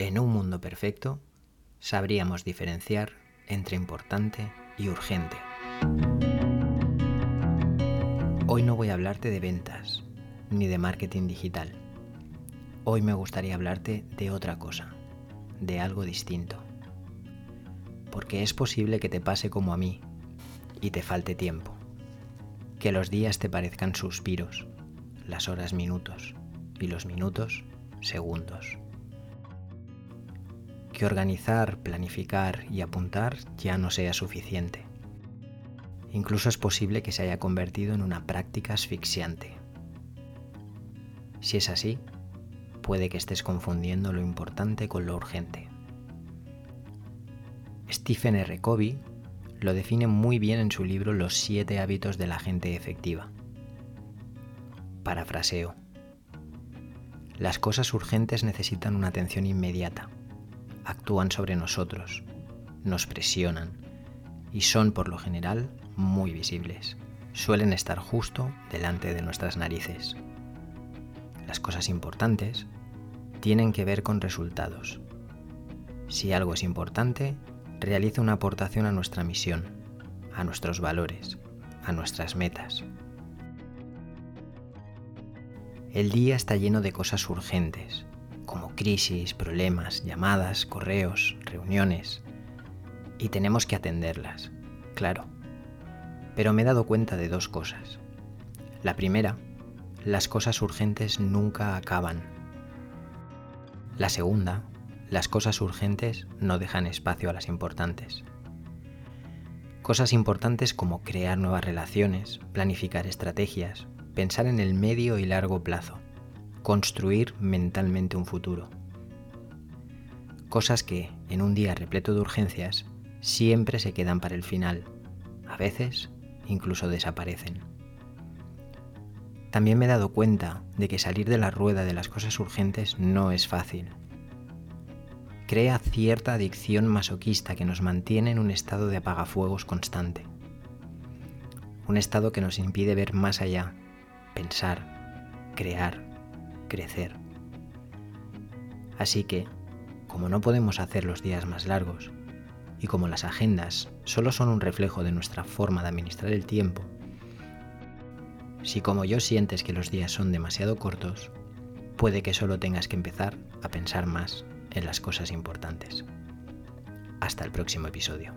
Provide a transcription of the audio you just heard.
En un mundo perfecto, sabríamos diferenciar entre importante y urgente. Hoy no voy a hablarte de ventas ni de marketing digital. Hoy me gustaría hablarte de otra cosa, de algo distinto. Porque es posible que te pase como a mí y te falte tiempo. Que los días te parezcan suspiros, las horas minutos y los minutos segundos que organizar, planificar y apuntar ya no sea suficiente. Incluso es posible que se haya convertido en una práctica asfixiante. Si es así, puede que estés confundiendo lo importante con lo urgente. Stephen R. Covey lo define muy bien en su libro Los siete hábitos de la gente efectiva. Parafraseo. Las cosas urgentes necesitan una atención inmediata actúan sobre nosotros, nos presionan y son por lo general muy visibles. Suelen estar justo delante de nuestras narices. Las cosas importantes tienen que ver con resultados. Si algo es importante, realiza una aportación a nuestra misión, a nuestros valores, a nuestras metas. El día está lleno de cosas urgentes, como crisis, problemas, llamadas, correos, reuniones. Y tenemos que atenderlas, claro. Pero me he dado cuenta de dos cosas. La primera, las cosas urgentes nunca acaban. La segunda, las cosas urgentes no dejan espacio a las importantes. Cosas importantes como crear nuevas relaciones, planificar estrategias, pensar en el medio y largo plazo construir mentalmente un futuro. Cosas que, en un día repleto de urgencias, siempre se quedan para el final, a veces incluso desaparecen. También me he dado cuenta de que salir de la rueda de las cosas urgentes no es fácil. Crea cierta adicción masoquista que nos mantiene en un estado de apagafuegos constante. Un estado que nos impide ver más allá, pensar, crear, crecer. Así que, como no podemos hacer los días más largos, y como las agendas solo son un reflejo de nuestra forma de administrar el tiempo, si como yo sientes que los días son demasiado cortos, puede que solo tengas que empezar a pensar más en las cosas importantes. Hasta el próximo episodio.